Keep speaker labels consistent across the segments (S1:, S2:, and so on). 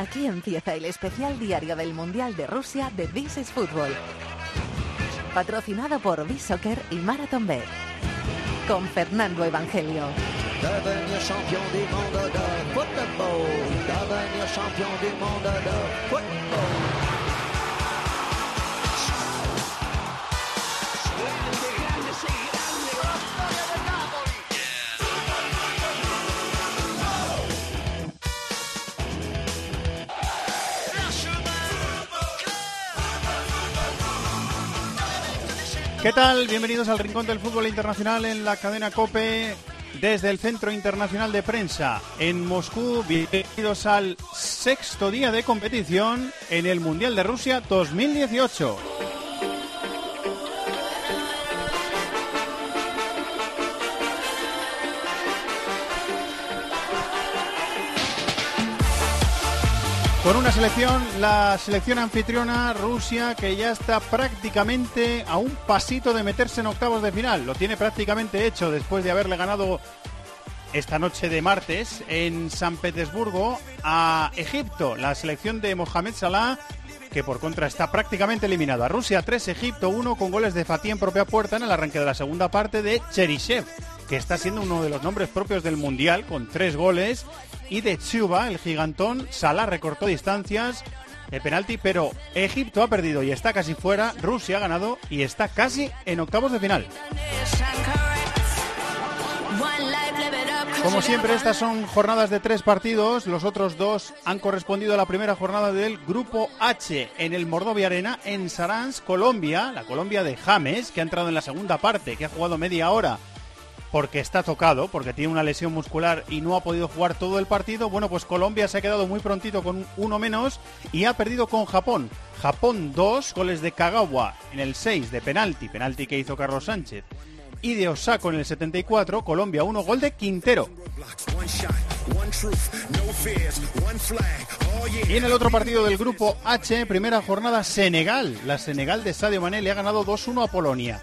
S1: Aquí empieza el especial diario del Mundial de Rusia de This is Football. Patrocinado por B-Soccer y Marathon Bet. Con Fernando Evangelio.
S2: ¿Qué tal? Bienvenidos al Rincón del Fútbol Internacional en la cadena COPE desde el Centro Internacional de Prensa en Moscú. Bienvenidos al sexto día de competición en el Mundial de Rusia 2018. Con una selección, la selección anfitriona Rusia, que ya está prácticamente a un pasito de meterse en octavos de final. Lo tiene prácticamente hecho después de haberle ganado esta noche de martes en San Petersburgo a Egipto. La selección de Mohamed Salah, que por contra está prácticamente eliminada. Rusia 3, Egipto 1, con goles de Fatih en propia puerta en el arranque de la segunda parte de Cheryshev, que está siendo uno de los nombres propios del Mundial, con tres goles y de Chuba, el gigantón. Salah recortó distancias de penalti, pero Egipto ha perdido y está casi fuera. Rusia ha ganado y está casi en octavos de final. Como siempre, estas son jornadas de tres partidos. Los otros dos han correspondido a la primera jornada del Grupo H en el Mordovia Arena en Saransk, Colombia. La Colombia de James, que ha entrado en la segunda parte, que ha jugado media hora porque está tocado, porque tiene una lesión muscular y no ha podido jugar todo el partido. Bueno, pues Colombia se ha quedado muy prontito con uno menos y ha perdido con Japón. Japón 2, goles de Kagawa en el 6 de penalti, penalti que hizo Carlos Sánchez. Y de Osako en el 74, Colombia 1, gol de Quintero. Y en el otro partido del grupo H, primera jornada, Senegal. La Senegal de Sadio Mané le ha ganado 2-1 a Polonia.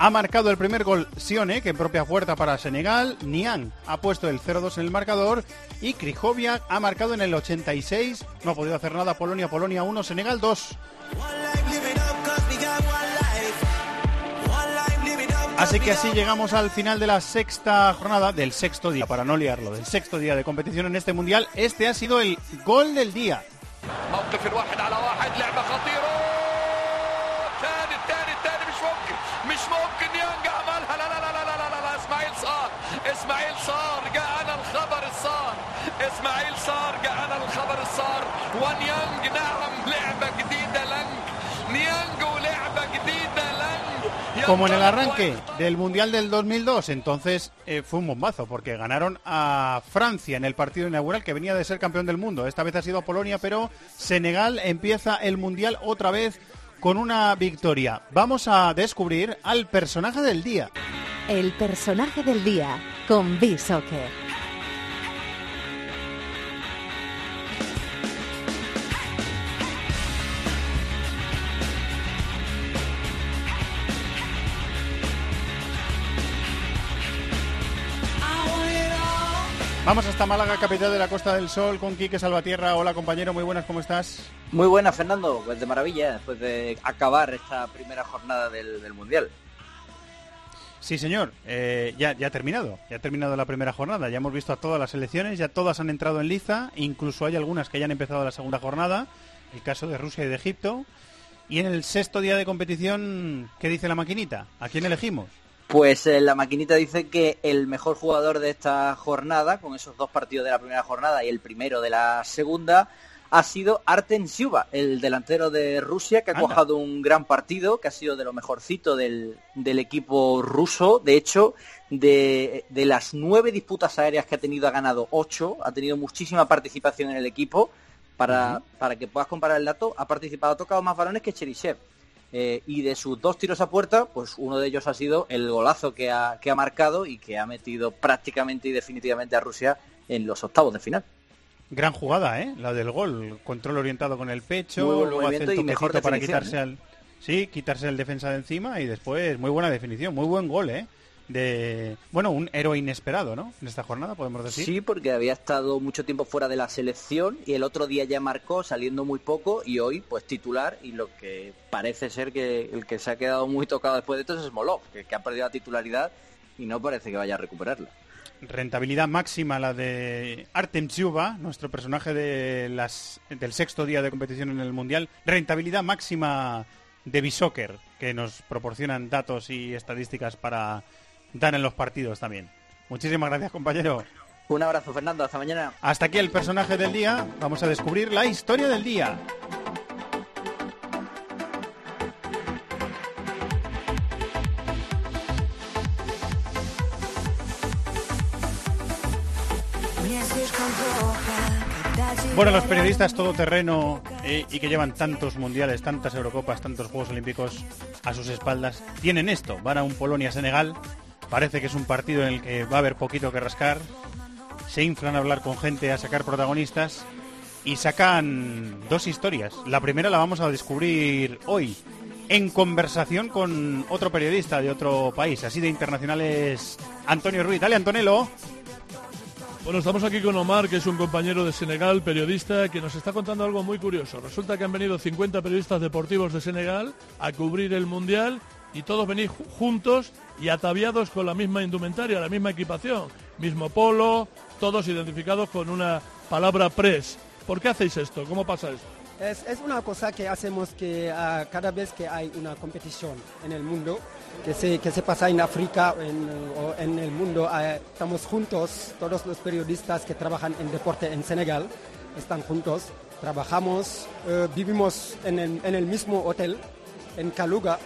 S2: Ha marcado el primer gol Sione, que en propia puerta para Senegal. Niang ha puesto el 0-2 en el marcador. Y Krijoviak ha marcado en el 86. No ha podido hacer nada Polonia. Polonia 1, Senegal 2. Así que así llegamos al final de la sexta jornada, del sexto día, para no liarlo, del sexto día de competición en este mundial. Este ha sido el gol del día. Como en el arranque del Mundial del 2002, entonces eh, fue un bombazo, porque ganaron a Francia en el partido inaugural, que venía de ser campeón del mundo. Esta vez ha sido Polonia, pero Senegal empieza el Mundial otra vez con una victoria. Vamos a descubrir al personaje del día.
S1: El personaje del día con B-Soccer.
S2: Vamos hasta Málaga, capital de la Costa del Sol, con Quique Salvatierra. Hola compañero, muy buenas, ¿cómo estás?
S3: Muy buenas, Fernando. Pues de maravilla, después de acabar esta primera jornada del, Mundial.
S2: Sí, señor. Eh, ya, ya ha terminado. Ya ha terminado la primera jornada. Ya hemos visto a todas las selecciones. Ya todas han entrado en liza. Incluso hay algunas que ya han empezado la segunda jornada. El caso de Rusia y de Egipto. Y en el sexto día de competición, ¿qué dice la maquinita? ¿A quién elegimos?
S3: Pues eh, la maquinita dice que el mejor jugador de esta jornada, con esos dos partidos de la primera jornada y el primero de la segunda, ha sido Arten Siuba, el delantero de Rusia, que ha cojado un gran partido, que ha sido de lo mejorcito del, equipo ruso. De hecho, de, las nueve disputas aéreas que ha tenido, ha ganado ocho, ha tenido muchísima participación en el equipo. Para, para que puedas comparar el dato, ha participado, ha tocado más balones que Cherisev. Eh, y de sus dos tiros a puerta, pues uno de ellos ha sido el golazo que ha, que ha marcado y que ha metido prácticamente y definitivamente a Rusia en los octavos de final.
S2: Gran jugada, ¿eh? La del gol. Control orientado con el pecho, luego hace el mejor para quitarse ¿eh? al... Sí, quitarse el defensa de encima y después muy buena definición, muy buen gol, ¿eh? De, bueno, un héroe inesperado, ¿no? En esta jornada, podemos decir.
S3: Sí, porque había estado mucho tiempo fuera de la selección y el otro día ya marcó saliendo muy poco y hoy pues titular y lo que parece ser que el que se ha quedado muy tocado después de esto es Smolov, que, que ha perdido la titularidad y no parece que vaya a recuperarla.
S2: Rentabilidad máxima la de Artem Chuba, nuestro personaje de las, del sexto día de competición en el Mundial. Rentabilidad máxima de Bisoccer, que nos proporcionan datos y estadísticas para dar en los partidos también. Muchísimas gracias, compañero.
S3: Un abrazo, Fernando. Hasta mañana.
S2: Hasta aquí el personaje del día. Vamos a descubrir la historia del día. Bueno, los periodistas todoterreno eh, y que llevan tantos mundiales, tantas Eurocopas, tantos Juegos Olímpicos a sus espaldas, tienen esto. Van a un Polonia-Senegal. Parece que es un partido en el que va a haber poquito que rascar. Se inflan a hablar con gente, a sacar protagonistas y sacan dos historias. La primera la vamos a descubrir hoy en conversación con otro periodista de otro país, así de internacional es Antonio Ruiz. Dale, Antonello.
S4: Bueno, estamos aquí con Omar, que es un compañero de Senegal, periodista, que nos está contando algo muy curioso. Resulta que han venido 50 periodistas deportivos de Senegal a cubrir el Mundial y todos venís juntos y ataviados con la misma indumentaria, la misma equipación, mismo polo, todos identificados con una palabra press. ¿Por qué hacéis esto? ¿Cómo pasa esto?
S5: Es, una cosa que hacemos que uh, cada vez que hay una competición en el mundo, que se, que se pasa en África o en el mundo, uh, estamos juntos, todos los periodistas que trabajan en deporte en Senegal están juntos, trabajamos, uh, vivimos en el, en el mismo hotel, en Kaluga,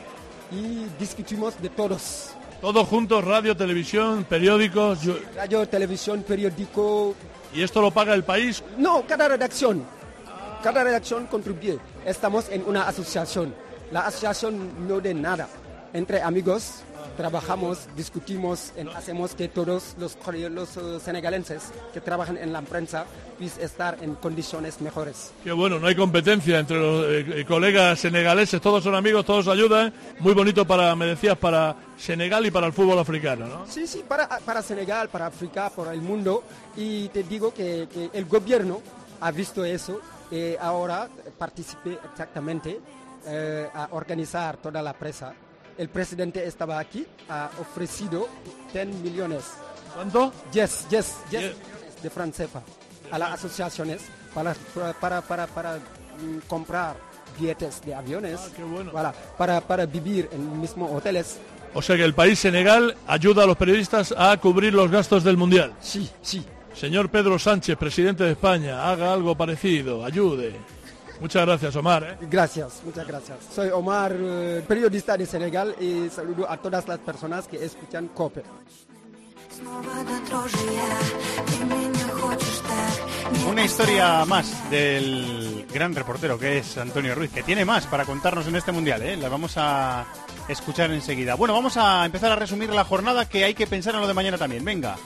S5: y discutimos de todos.
S4: Todos juntos, radio, televisión, periódicos. Yo...
S5: Radio, televisión, periódico.
S4: ¿Y esto lo paga el país?
S5: No, cada redacción. Cada redacción contribuye. Estamos en una asociación. La asociación no de nada. Entre amigos trabajamos, discutimos, en, hacemos que todos los, los uh, senegalenses que trabajan en la prensa puedan estar en condiciones mejores.
S4: Qué bueno, no hay competencia entre los eh, colegas senegaleses, todos son amigos, todos ayudan. Muy bonito para, me decías, para Senegal y para el fútbol africano, ¿no?
S5: Sí, sí, para, para Senegal, para África, para el mundo. Y te digo que, que el gobierno ha visto eso y ahora participé exactamente eh, a organizar toda la presa. El presidente estaba aquí, ha ofrecido 10 millones.
S4: ¿Cuánto?
S5: Yes, yes, yes, de francefa a las asociaciones para, para, para, para mm, comprar billetes de aviones,
S4: Ah, qué bueno.
S5: para, para, para vivir en mismos hoteles.
S4: O sea que el país Senegal ayuda a los periodistas a cubrir los gastos del Mundial.
S5: Sí, sí.
S4: Señor Pedro Sánchez, presidente de España, haga algo parecido, ayude. Muchas gracias, Omar. ¿eh?
S5: Gracias, muchas gracias. Soy Omar, eh, periodista de Senegal y saludo a todas las personas que escuchan COPE.
S2: Una historia más del gran reportero que es Antonio Ruiz, que tiene más para contarnos en este mundial, ¿eh? La vamos a escuchar enseguida. Bueno, vamos a empezar a resumir la jornada que hay que pensar en lo de mañana también. Venga.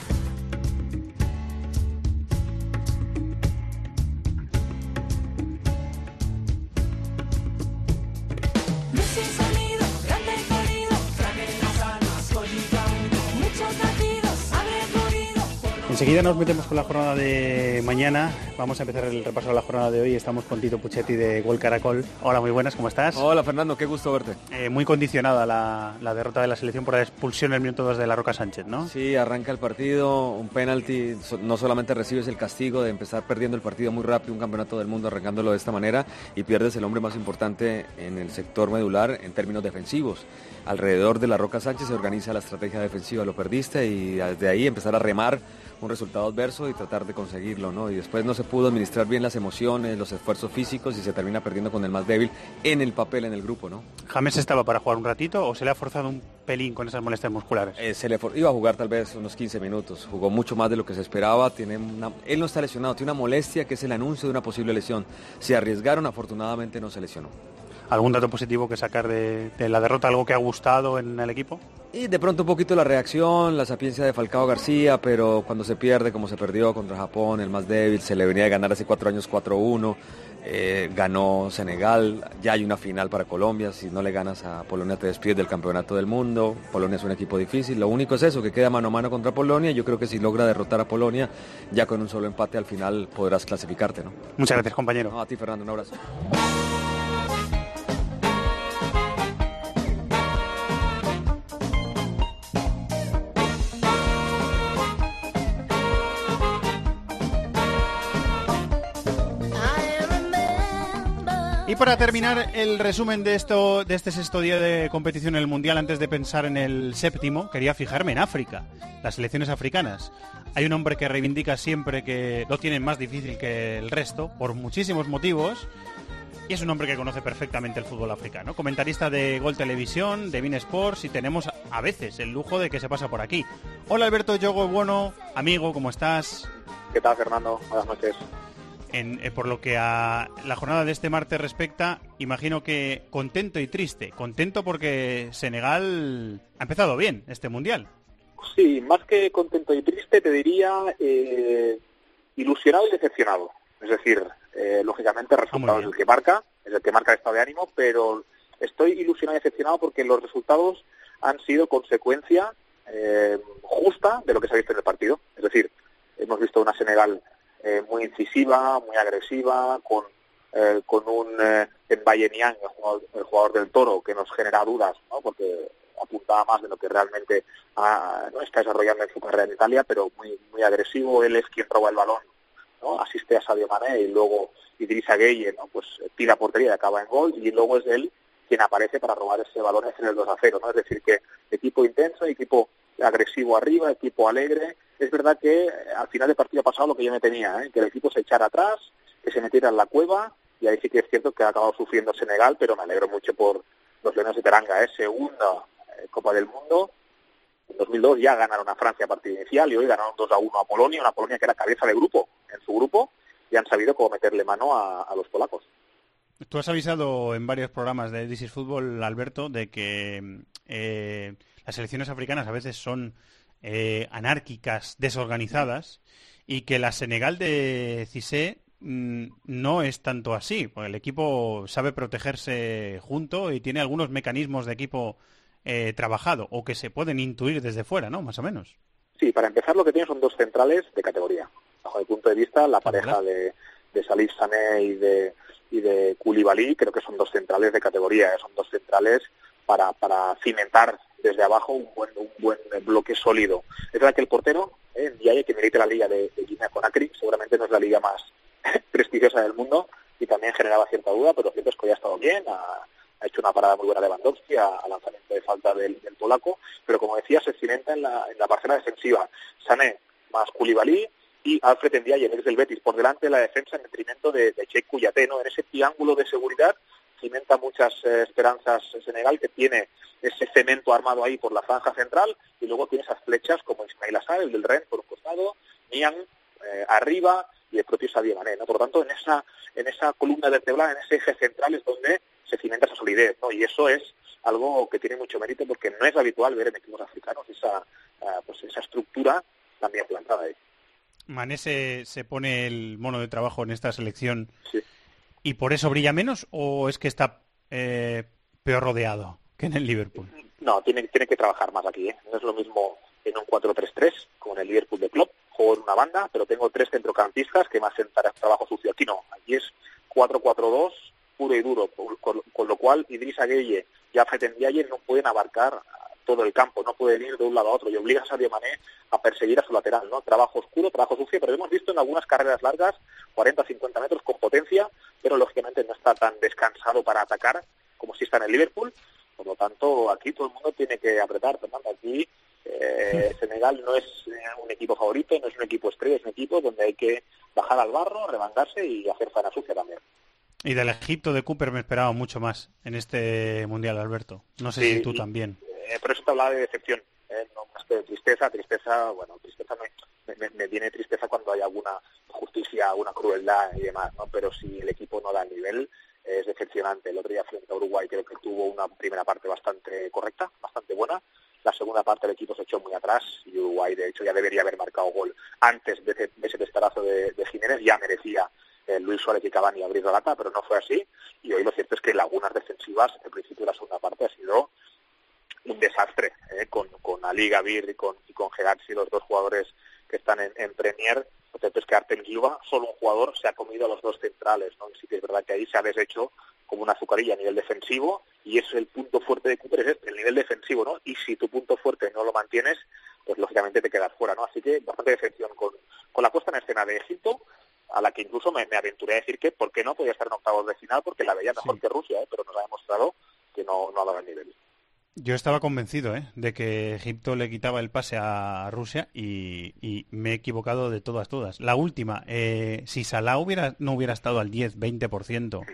S2: Enseguida nos metemos con la jornada de mañana. Vamos a empezar el repaso de la jornada de hoy. Estamos con Tito Puchetti de Gol Caracol. Hola, muy buenas, ¿cómo estás?
S6: Hola Fernando, qué gusto verte.
S2: Eh, muy condicionada la, la derrota de la selección por la expulsión en el minuto 2 de la Roca Sánchez, ¿no?
S6: Sí, arranca el partido, un penalti, no solamente recibes el castigo de empezar perdiendo el partido muy rápido, un campeonato del mundo arrancándolo de esta manera y pierdes el hombre más importante en el sector medular en términos defensivos. Alrededor de la Roca Sánchez se organiza la estrategia defensiva, lo perdiste y desde ahí empezar a remar un resultado adverso y tratar de conseguirlo, ¿no? Y después no se pudo administrar bien las emociones, los esfuerzos físicos y se termina perdiendo con el más débil en el papel, en el grupo, ¿no?
S2: ¿James estaba para jugar un ratito o se le ha forzado un pelín con esas molestias musculares?
S6: Eh, se le iba a jugar tal vez unos 15 minutos, jugó mucho más de lo que se esperaba, tiene una- él no está lesionado, tiene una molestia que es el anuncio de una posible lesión. Se arriesgaron, afortunadamente no se lesionó.
S2: ¿Algún dato positivo que sacar de, de la derrota? ¿Algo que ha gustado en el equipo?
S6: Y de pronto un poquito la reacción, la sapiencia de Falcao García, pero cuando se pierde como se perdió contra Japón, el más débil, se le venía de ganar hace cuatro años 4-1, eh, ganó Senegal, ya hay una final para Colombia, si no le ganas a Polonia te despides del campeonato del mundo, Polonia es un equipo difícil, lo único es eso, que queda mano a mano contra Polonia, yo creo que si logra derrotar a Polonia, ya con un solo empate al final podrás clasificarte. ¿no?
S2: Muchas gracias compañero.
S6: No, a ti Fernando, un abrazo.
S2: Para terminar el resumen de esto, de este sexto día de competición en el Mundial, antes de pensar en el séptimo, quería fijarme en África, las selecciones africanas. Hay un hombre que reivindica siempre que lo tienen más difícil que el resto, por muchísimos motivos, y es un hombre que conoce perfectamente el fútbol africano. Comentarista de Gol Televisión, de Bean Sports, y tenemos a veces el lujo de que se pasa por aquí. Hola Alberto Yogo Bueno, amigo, ¿cómo estás?
S7: ¿Qué tal, Fernando? Buenas noches.
S2: En, eh, por lo que a la jornada de este martes respecta, imagino que contento y triste. Contento porque Senegal ha empezado bien este mundial.
S7: Sí, más que contento y triste, te diría eh, ilusionado y decepcionado. Es decir, eh, lógicamente el resultado es el que marca, es el que marca el estado de ánimo, pero estoy ilusionado y decepcionado porque los resultados han sido consecuencia eh, justa de lo que se ha visto en el partido. Es decir, hemos visto una Senegal eh, muy incisiva, muy agresiva, con, eh, con un eh, Mbaye Niang, el jugador, el jugador del Toro, que nos genera dudas, ¿no? porque apuntaba más de lo que realmente ah, no está desarrollando en su carrera en Italia, pero muy muy agresivo. Él es quien roba el balón, ¿no? asiste a Sadio Mané y luego Idrissa Gueye, ¿no? pues tira a portería y acaba en gol, y luego es él quien aparece para robar ese balón en el 2 a 0. ¿no? Es decir, que equipo intenso, equipo agresivo arriba, equipo alegre. Es verdad que eh, al final del partido ha pasado lo que yo me tenía, ¿eh? que el equipo se echara atrás, que se metiera en la cueva, y ahí sí que es cierto que ha acabado sufriendo Senegal, pero me alegro mucho por los Leones de Teranga, ¿eh? segunda eh, Copa del Mundo. En 2002 ya ganaron a Francia a partido inicial y hoy ganaron 2 a 1 a Polonia, una Polonia que era cabeza de grupo en su grupo, y han sabido cómo meterle mano a, los polacos.
S2: Tú has avisado en varios programas de This is Fútbol, Alberto, de que eh, las selecciones africanas a veces son eh, anárquicas, desorganizadas, y que la Senegal de Cissé mm, no es tanto así, porque el equipo sabe protegerse junto y tiene algunos mecanismos de equipo eh, trabajado, o que se pueden intuir desde fuera, ¿no? Más o menos.
S7: Sí, para empezar lo que tiene son dos centrales de categoría. Bajo mi punto de vista, la pareja de, de Salif Sané y de, y de Koulibaly creo que son dos centrales de categoría, ¿eh? son dos centrales para, para cimentar desde abajo un buen, un buen bloque sólido. Es verdad que el portero, eh, Ndiaye, que milita la liga de, de Guinea Conakry, seguramente no es la liga más prestigiosa del mundo y también generaba cierta duda, pero cierto es que hoy ha estado bien, ha, hecho una parada muy buena Lewandowski a, a lanzamiento de falta del, polaco, pero como decía, se cimenta en la, en la parcela defensiva. Sané más Koulibaly y Alfred Ndiaye, el ex del Betis, por delante de la defensa en detrimento de, de Cheikh Kouyaté, ¿no? En ese triángulo de seguridad cimenta muchas eh, esperanzas Senegal, que tiene ese cemento armado ahí por la franja central, y luego tiene esas flechas como Ismail Assar, el del Ren, por un costado, Niang eh, arriba, y el propio Sadio Mané, ¿no? Por lo tanto, en esa, en esa columna vertebral, en ese eje central es donde se cimenta esa solidez, ¿no? Y eso es algo que tiene mucho mérito porque no es habitual ver en equipos africanos esa, uh, pues esa estructura también plantada ahí.
S2: Mané se, se pone el mono de trabajo en esta selección
S7: sí.
S2: Y por eso brilla menos o es que está eh, peor rodeado que en el Liverpool?
S7: No, tiene, tiene que trabajar más aquí. ¿eh? No es lo mismo en un 4-3-3 como en el Liverpool de Klopp. Juego en una banda, pero tengo tres centrocampistas que me hacen trabajo sucio. Aquí no, aquí es 4-4-2 puro y duro, con, con, lo cual Idrissa Gueye y Ndiaye no pueden abarcar todo el campo, no pueden ir de un lado a otro y obliga a Sadio Mané a perseguir a su lateral, ¿no? Trabajo oscuro, trabajo sucio, pero hemos visto en algunas carreras largas, 40 50 metros con potencia, pero lógicamente no está tan descansado para atacar como si está en el Liverpool. Por lo tanto, aquí todo el mundo tiene que apretar, Fernando. Aquí eh, Senegal no es un equipo favorito, no es un equipo estrella, es un equipo donde hay que bajar al barro, remangarse y hacer faena sucia también.
S2: Y del Egipto de Cooper me esperaba mucho más en este Mundial, Alberto. No sé
S7: sí,
S2: si tú también.
S7: Eh, por eso te hablaba de decepción, eh, no más que de tristeza. Tristeza, bueno, tristeza me, me, me, viene tristeza cuando hay alguna justicia, alguna crueldad y demás, ¿no? Pero si el equipo no da el nivel, es decepcionante. El otro día frente a Uruguay creo que tuvo una primera parte bastante correcta, bastante buena. La segunda parte el equipo se echó muy atrás y Uruguay, de hecho, ya debería haber marcado gol antes de ese, testarazo de, Jiménez. Ya merecía eh, Luis Suárez y Cavani abrir la lata, pero no fue así. Y hoy lo cierto es que lagunas defensivas, en principio de la segunda parte, ha sido un desastre, eh, con, con Ali Gavir y con, y con los dos jugadores que están en Premier. Lo cierto es que Artem Yuba, solo un jugador, se ha comido a los dos centrales. ¿no? Y sí que es verdad que ahí se ha deshecho como una azucarilla a nivel defensivo y es el punto fuerte de Cooper, es este, el nivel defensivo, ¿no? Y si tu punto fuerte no lo mantienes, pues lógicamente te quedas fuera, ¿no? Así que bastante decepción con, con la puesta en escena de Egipto, a la que incluso me, aventuré a decir que por qué no podía estar en octavos de final, porque la veía mejor que Rusia, ¿eh? pero nos ha demostrado que no, no ha dado el nivel.
S2: Yo estaba convencido ¿eh? de que Egipto le quitaba el pase a Rusia y, me he equivocado de todas, todas. La última, eh, si Salah hubiera, no hubiera estado al 10, 20%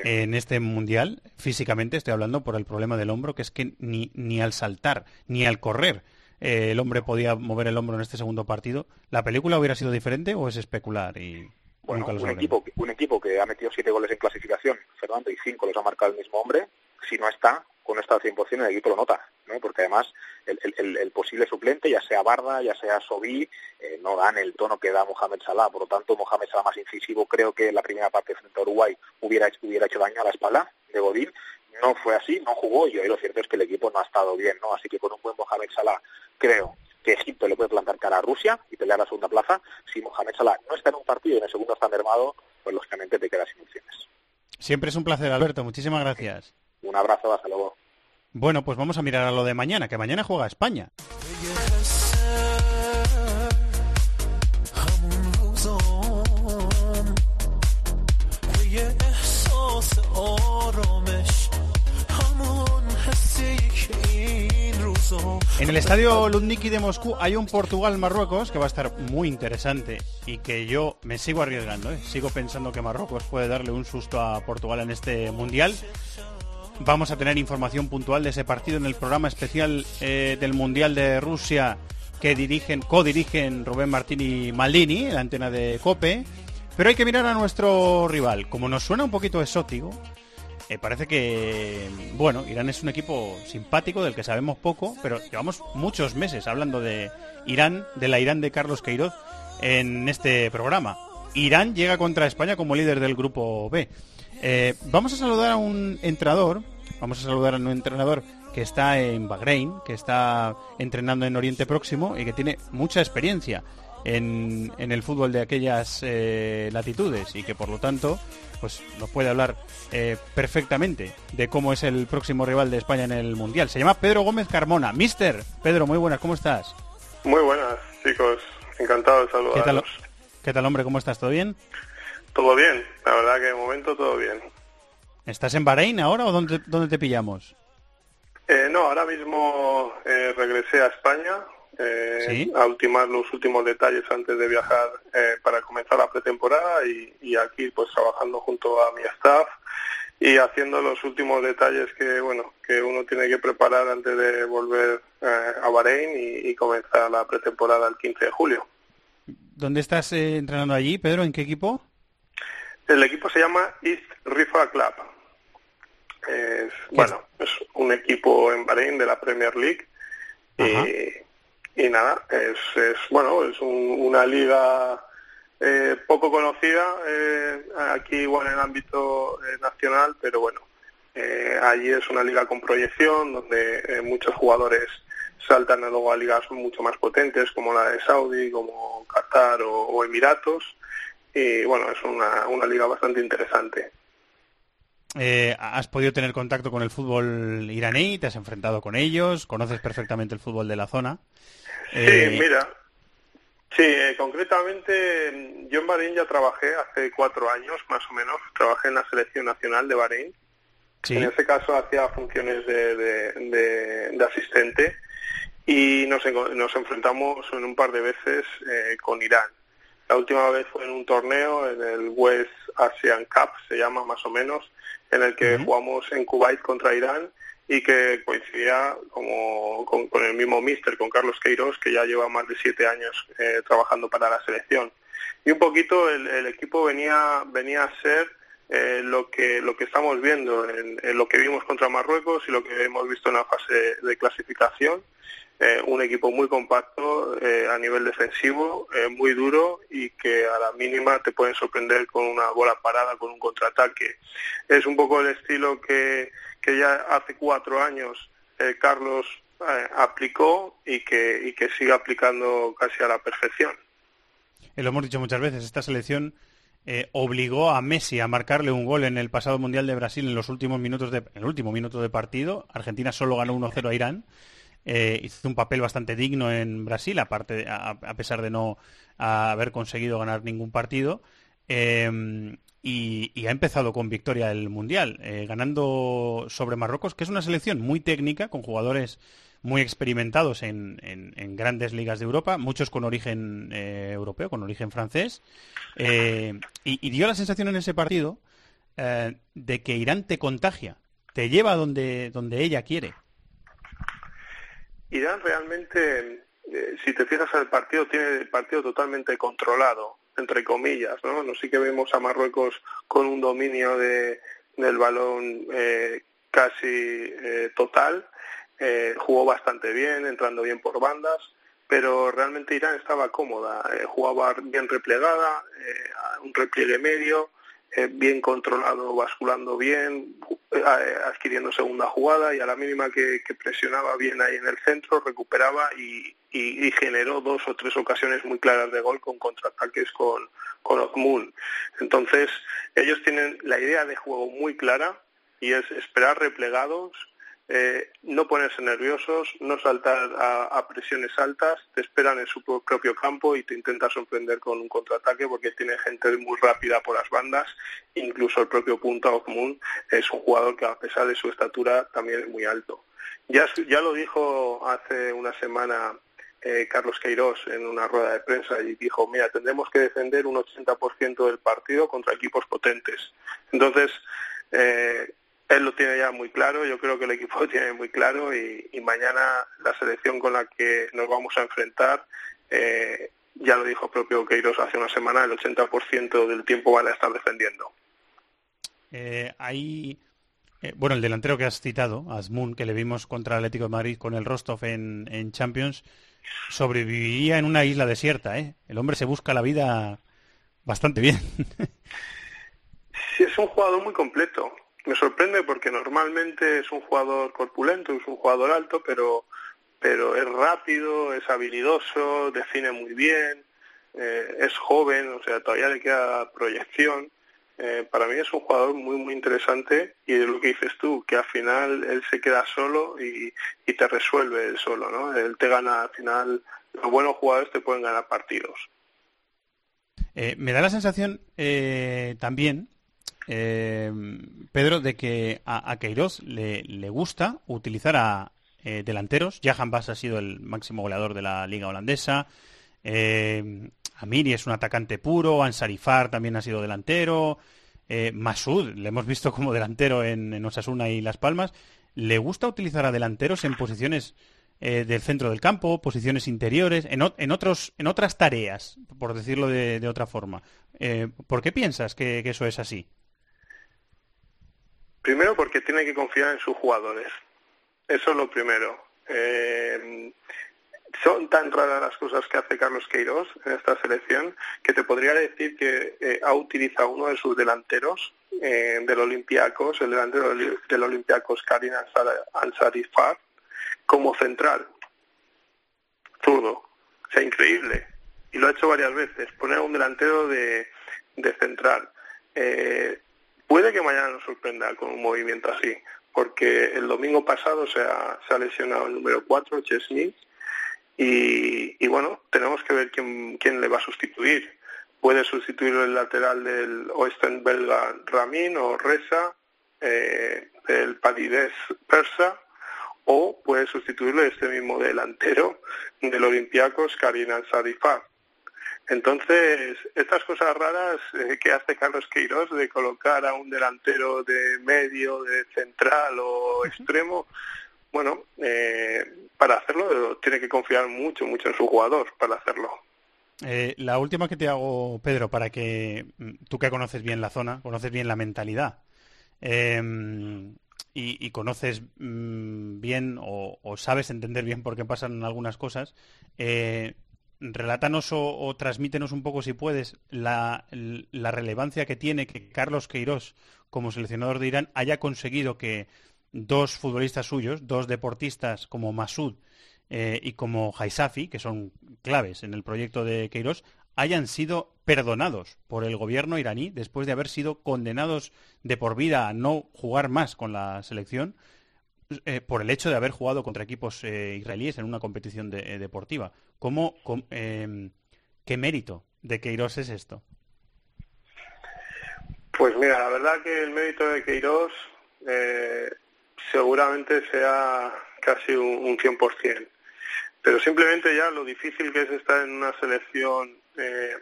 S2: en este mundial, físicamente estoy hablando por el problema del hombro, que es que ni, ni al saltar, ni al correr, eh, el hombre podía mover el hombro en este segundo partido. ¿La película hubiera sido diferente o es especular? Y
S7: bueno, un equipo, un equipo que ha metido siete goles en clasificación, Fernando, y cinco los ha marcado el mismo hombre, si no está, con esta al 100% el equipo lo nota, ¿no? porque además el, posible suplente, ya sea Barda, ya sea Sobí, eh, no dan el tono que da Mohamed Salah, por lo tanto Mohamed Salah más incisivo creo que la primera parte frente a Uruguay hubiera, hubiera hecho daño a la espalda de Godín, no fue así, no jugó y hoy lo cierto es que el equipo no ha estado bien, ¿no? así que con un buen Mohamed Salah creo que Egipto le puede plantar cara a Rusia y pelear la segunda plaza, si Mohamed Salah no está en un partido y en el segundo está mermado, pues lógicamente te quedas sin opciones.
S2: Siempre es un placer, Alberto. Muchísimas gracias.
S7: Un abrazo, hasta luego.
S2: Bueno, pues vamos a mirar a lo de mañana, que mañana juega España. En el estadio Lundniki de Moscú hay un Portugal-Marruecos que va a estar muy interesante y que yo me sigo arriesgando. ¿eh? Sigo pensando que Marruecos puede darle un susto a Portugal en este mundial. Vamos a tener información puntual de ese partido en el programa especial eh, del Mundial de Rusia que dirigen, co-dirigen Rubén Martín y Maldini, la antena de Cope. Pero hay que mirar a nuestro rival. Como nos suena un poquito exótico, eh, parece que, bueno, Irán es un equipo simpático del que sabemos poco, pero llevamos muchos meses hablando de Irán, de la Irán de Carlos Queiroz en este programa. Irán llega contra España como líder del grupo B. Eh, vamos a saludar a un entrenador, vamos a saludar a un entrenador que está en Bahrein, que está entrenando en Oriente Próximo y que tiene mucha experiencia en, el fútbol de aquellas eh, latitudes y que por lo tanto pues nos puede hablar eh, perfectamente de cómo es el próximo rival de España en el Mundial. Se llama Pedro Gómez Carmona. Mister, Pedro, muy buenas, ¿cómo estás?
S8: Muy buenas, chicos. Encantado de saludaros.
S2: ¿Qué tal, ¿Qué tal hombre? ¿Cómo estás? ¿Todo bien?
S8: Todo bien, la verdad que de momento todo bien.
S2: ¿Estás en Bahrein ahora o dónde, dónde te pillamos?
S8: Eh, no, ahora mismo eh, regresé a España eh, a ultimar los últimos detalles antes de viajar para comenzar la pretemporada y, y, aquí pues trabajando junto a mi staff y haciendo los últimos detalles que bueno que uno tiene que preparar antes de volver a Bahrein y, y, comenzar la pretemporada el 15 de julio.
S2: ¿Dónde estás entrenando allí, Pedro? ¿En qué equipo?
S8: El equipo se llama East Rifa Club. Es, bueno, es un equipo en Bahrein de la Premier League. Y, nada, es, es bueno, es una liga eh, poco conocida eh, aquí igual en el ámbito eh, nacional, pero bueno, allí es una liga con proyección donde muchos jugadores saltan luego a ligas mucho más potentes como la de Saudi, como Qatar o Emiratos. Y bueno, es una, una liga bastante interesante.
S2: Eh, ¿Has podido tener contacto con el fútbol iraní? ¿Te has enfrentado con ellos? ¿Conoces perfectamente el fútbol de la zona?
S8: Sí, eh, mira. Sí, eh, concretamente yo en Bahrein ya trabajé hace cuatro años más o menos. Trabajé en la selección nacional de Bahrein. En ese caso hacía funciones de, de, asistente y nos, nos enfrentamos en un par de veces con Irán. La última vez fue en un torneo, en el West Asian Cup, se llama más o menos, en el que jugamos en Kuwait contra Irán y que coincidía como, con, el mismo míster, con Carlos Queiroz, que ya lleva más de siete años eh, trabajando para la selección. Y un poquito el, equipo venía, venía a ser eh, lo que lo que estamos viendo en, lo que vimos contra Marruecos y lo que hemos visto en la fase de clasificación eh, un equipo muy compacto eh, a nivel defensivo muy duro y que a la mínima te pueden sorprender con una bola parada con un contraataque es un poco el estilo que, que ya hace cuatro años Carlos aplicó y que y que sigue aplicando casi a la perfección
S2: lo hemos dicho muchas veces esta selección eh, obligó a Messi a marcarle un gol en el pasado Mundial de Brasil en los últimos minutos de, en el último minuto de partido. Argentina solo ganó 1-0 a Irán. Eh, hizo un papel bastante digno en Brasil, aparte a, pesar de no haber conseguido ganar ningún partido. Em, y, ha empezado con victoria el Mundial, eh, ganando sobre Marruecos, que es una selección muy técnica, con jugadores muy experimentados en, grandes ligas de Europa, muchos con origen eh, europeo, con origen francés, eh, y, dio la sensación en ese partido de que Irán te contagia, te lleva donde, donde ella quiere.
S8: Irán realmente, si te fijas al partido, tiene el partido totalmente controlado, entre comillas, ¿no? No sí que vemos a Marruecos con un dominio de, del balón casi total, eh, jugó bastante bien, entrando bien por bandas, pero realmente Irán estaba cómoda, eh, jugaba bien replegada, eh, un repliegue medio, bien controlado, basculando bien, adquiriendo segunda jugada y a la mínima que, presionaba bien ahí en el centro, recuperaba y, generó dos o tres ocasiones muy claras de gol con contraataques con, con Entonces, ellos tienen la idea de juego muy clara y es esperar replegados, eh, no ponerse nerviosos, no saltar a, presiones altas, te esperan en su propio campo y te intentan sorprender con un contraataque porque tiene gente muy rápida por las bandas, incluso el propio Punta común es un jugador que a pesar de su estatura también es muy alto. Ya, ya lo dijo hace una semana eh, Carlos Queiroz en una rueda de prensa y dijo, mira, tendremos que defender un 80% del partido contra equipos potentes. Entonces, eh, él lo tiene ya muy claro, yo creo que el equipo lo tiene muy claro y, mañana la selección con la que nos vamos a enfrentar, eh, ya lo dijo propio Queiroz hace una semana, el 80% del tiempo van a estar defendiendo.
S2: Eh, hay, eh, bueno, el delantero que has citado, Asmun, que le vimos contra el Atlético de Madrid con el Rostov en, en Champions, sobreviviría en una isla desierta, ¿eh? El hombre se busca la vida bastante bien.
S8: sí, es un jugador muy completo me sorprende porque normalmente es un jugador corpulento, es un jugador alto, pero, pero es rápido, es habilidoso, define muy bien, eh, es joven, o sea, todavía le queda proyección. Eh, para mí es un jugador muy, muy interesante y es lo que dices tú, que al final él se queda solo y, y te resuelve él solo, ¿no? Él te gana al final, los buenos jugadores te pueden ganar partidos.
S2: Eh, me da la sensación también eh, Pedro, de que a, a Queiroz le, gusta utilizar a eh, delanteros. Jahan Bass ha sido el máximo goleador de la liga holandesa. Eh, Amiri es un atacante puro. Ansarifar también ha sido delantero. Eh, Masud, le hemos visto como delantero en, Osasuna y Las Palmas. Le gusta utilizar a delanteros en posiciones del centro del campo, posiciones interiores, en, otros, en otras tareas, por decirlo de, otra forma. ¿Por qué piensas que eso es así?
S8: Primero porque tiene que confiar en sus jugadores. Eso es lo primero. Eh, son tan raras las cosas que hace Carlos Queiroz en esta selección que te podría decir que eh, ha utilizado uno de sus delanteros eh, del Olympiacos, el delantero del, Olympiacos Karim Ansarifar, como central. Zurdo. O sea, increíble. Y lo ha hecho varias veces. Poner un delantero de, de central. Eh, Puede que mañana nos sorprenda con un movimiento así, porque el domingo pasado se ha, lesionado el número 4, Chesney, y, bueno, tenemos que ver quién, quién le va a sustituir. Puede sustituir el lateral del Oesten belga Ramin o Reza, eh, Padides persa, o puede sustituirlo este mismo delantero del Olympiacos, Karina Sarifar. Entonces, estas cosas raras eh, que hace Carlos Queiroz de colocar a un delantero de medio, de central o extremo, bueno, eh, para hacerlo tiene que confiar mucho, mucho en su jugador para hacerlo.
S2: Eh, la última que te hago, Pedro, para que mm, tú que conoces bien la zona, conoces bien la mentalidad em, y, conoces mm, bien o, sabes entender bien por qué pasan algunas cosas, eh, relátanos o, transmítenos un poco, si puedes, la, relevancia que tiene que Carlos Queiroz, como seleccionador de Irán, haya conseguido que dos futbolistas suyos, dos deportistas como Masud eh, y como Haisafi, que son claves en el proyecto de Queiroz, hayan sido perdonados por el gobierno iraní después de haber sido condenados de por vida a no jugar más con la selección eh, por el hecho de haber jugado contra equipos eh, israelíes en una competición deportiva. ¿Cómo, em, ¿Qué mérito de Queiroz es esto?
S8: Pues mira, la verdad que el mérito de Queiroz seguramente sea casi un, un 100%. Pero simplemente ya lo difícil que es estar en una selección, eh,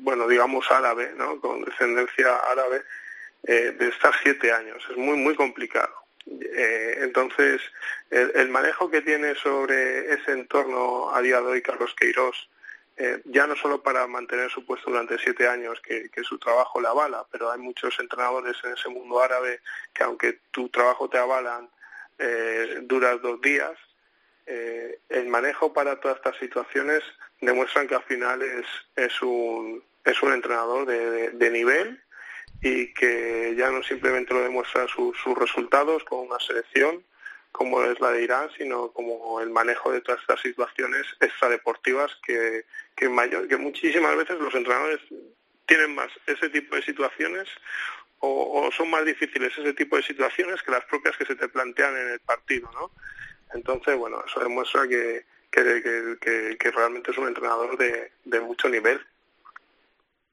S8: bueno, digamos árabe, ¿no? Con descendencia árabe, eh, de estar siete años. Es muy, muy complicado. Eh, entonces, el, manejo que tiene sobre ese entorno a día de hoy Carlos Queiroz, ya no solo para mantener su puesto durante siete años, que, su trabajo le avala, pero hay muchos entrenadores en ese mundo árabe que aunque tu trabajo te avalan, duras dos días, eh, el manejo para todas estas situaciones demuestran que al final es, es, un, es un entrenador de, nivel y que ya no simplemente lo demuestra sus resultados con una selección como es la de Irán, sino como el manejo de todas estas situaciones extradeportivas que, que, mayor, que muchísimas veces los entrenadores tienen más ese tipo de situaciones o, son más difíciles ese tipo de situaciones que las propias que se te plantean en el partido, ¿no? Entonces, bueno, eso demuestra que, que, realmente es un entrenador de, mucho nivel.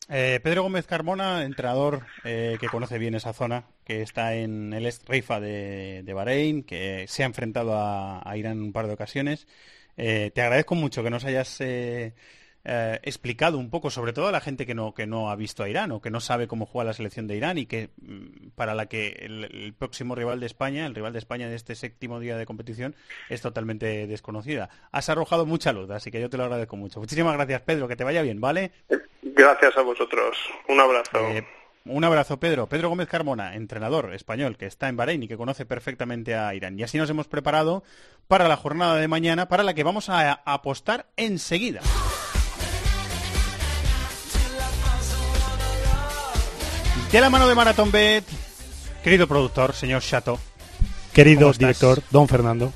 S2: Eh, Pedro Gómez Carmona, entrenador eh, que conoce bien esa zona, que está en el Est Reifa de, de Bahrein, que se ha enfrentado a, Irán en un par de ocasiones. Eh, te agradezco mucho que nos hayas eh, explicado un poco, sobre todo a la gente que no, que no ha visto a Irán o que no sabe cómo juega la selección de Irán y que mm, para la que el, próximo rival de España, el rival de España de este séptimo día de competición, es totalmente desconocida. Has arrojado mucha luz, así que yo te lo agradezco mucho. Muchísimas gracias, Pedro, que te vaya bien, ¿vale?
S8: Gracias a vosotros. Un abrazo.
S2: Eh, un abrazo, Pedro. Pedro Gómez Carmona, entrenador español que está en Bahrein y que conoce perfectamente a Irán. Y así nos hemos preparado para la jornada de mañana, para la que vamos a apostar enseguida. De la mano de Marathon Bet, querido productor, señor Chato.
S9: Querido director, don Fernando.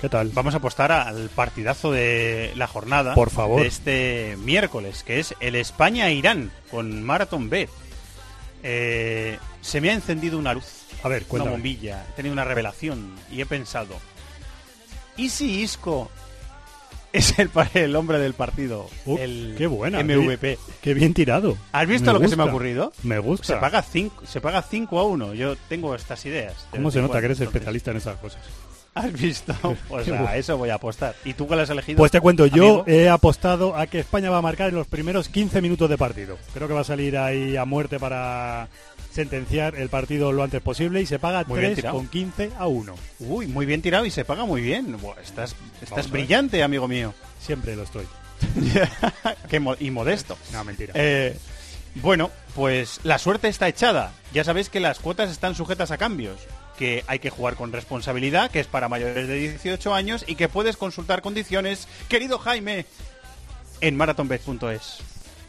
S9: ¿Qué tal?
S2: Vamos a apostar al partidazo de la jornada.
S9: Por favor.
S2: De este miércoles, que es el España-Irán con Marathon Bet. Eh, se me ha encendido una luz.
S9: A ver,
S2: Una bombilla. He tenido una revelación y he pensado. ¿Y si Isco es el, el hombre del partido. el
S9: qué buena.
S2: MVP.
S9: Qué, bien tirado.
S2: ¿Has visto lo que se me ha ocurrido?
S9: Me gusta.
S2: Se paga 5 se paga cinco a 1. Yo tengo estas ideas.
S9: ¿Cómo se nota que eres especialista en esas cosas?
S2: ¿Has visto? Pues a eso voy a apostar. ¿Y tú cuál has elegido?
S9: Pues te cuento, yo he apostado a que España va a marcar en los primeros 15 minutos de partido. Creo que va a salir ahí a muerte para sentenciar el partido lo antes posible y se paga 3 con 15 a 1.
S2: Uy, muy bien tirado y se paga muy bien. estás estás brillante, amigo mío.
S9: Siempre lo estoy.
S2: y modesto.
S9: No, mentira.
S2: Eh, bueno, pues la suerte está echada. Ya sabéis que las cuotas están sujetas a cambios, que hay que jugar con responsabilidad, que es para mayores de 18 años y que puedes consultar condiciones, querido Jaime, en marathonbet.es.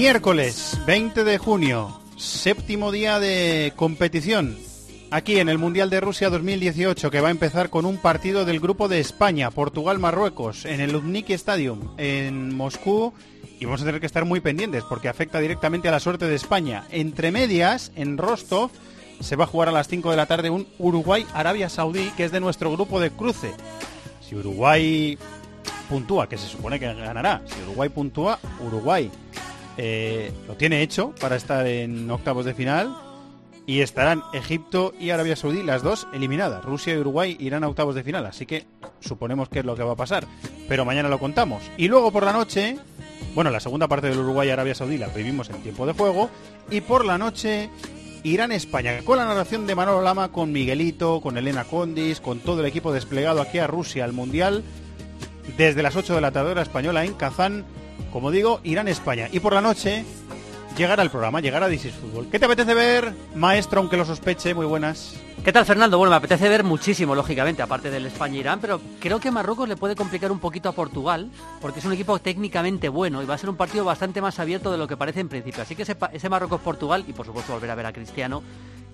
S2: Miércoles 20 de junio, séptimo día de competición. Aquí en el Mundial de Rusia 2018, que va a empezar con un partido del grupo de España, Portugal, Marruecos, en el Lubniki Stadium, en Moscú. Y vamos a tener que estar muy pendientes porque afecta directamente a la suerte de España. Entre medias, en Rostov, se va a jugar a las 5 de la tarde un Uruguay-Arabia Saudí, que es de nuestro grupo de cruce. Si Uruguay puntúa, que se supone que ganará, si Uruguay puntúa, Uruguay eh, lo tiene hecho para estar en octavos de final y estarán Egipto y Arabia Saudí, las dos eliminadas. Rusia y Uruguay irán a octavos de final, así que suponemos que es lo que va a pasar. Pero mañana lo contamos. Y luego por la noche, bueno, la segunda parte del Uruguay y Arabia Saudí la vivimos en tiempo de juego. Y por la noche, Irán-España, con la narración de Manolo Lama, con Miguelito, con Elena Condis, con todo el equipo desplegado aquí a Rusia al Mundial, desde las 8 de la tarde española en Kazán. Como digo, Irán-España. Y por la noche, llegar al programa, llegar a This Fútbol. ¿Qué te apetece ver, maestro, aunque lo sospeche? Muy buenas.
S10: ¿Qué tal, Fernando? Bueno, me apetece ver muchísimo, lógicamente, aparte del España-Irán, pero creo que Marruecos le puede complicar un poquito a Portugal, porque es un equipo técnicamente bueno y va a ser un partido bastante más abierto de lo que parece en principio. Así que ese, Marruecos-Portugal, y por supuesto volver a ver a Cristiano,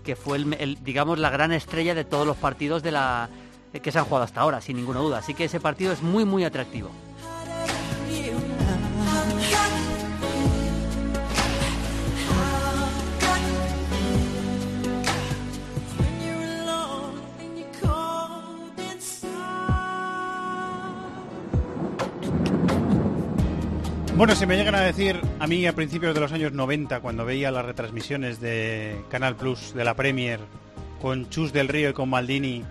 S10: que fue, el, digamos, la gran estrella de todos los partidos la que se han jugado hasta ahora, sin ninguna duda. Así que ese partido es muy, muy atractivo.
S2: Bueno, si me llegan a decir a mí a principios de los años 90, cuando veía las retransmisiones de Canal Plus de la Premier con Chus del Río y con Maldini,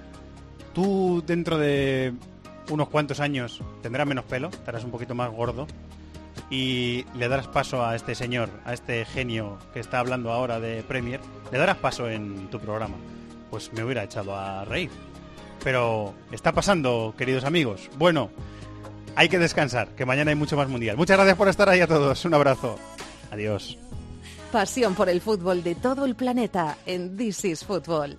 S2: tú dentro de unos cuantos años tendrás menos pelo, estarás un poquito más gordo y le darás paso a este señor, a este genio que está hablando ahora de Premier, le darás paso en tu programa. Pues me hubiera echado a reír. Pero está pasando, queridos amigos. Bueno, hay que descansar, que mañana hay mucho más mundial. Muchas gracias por estar ahí a todos. Un abrazo. Adiós.
S1: Pasión por el fútbol de todo el planeta en This is Football.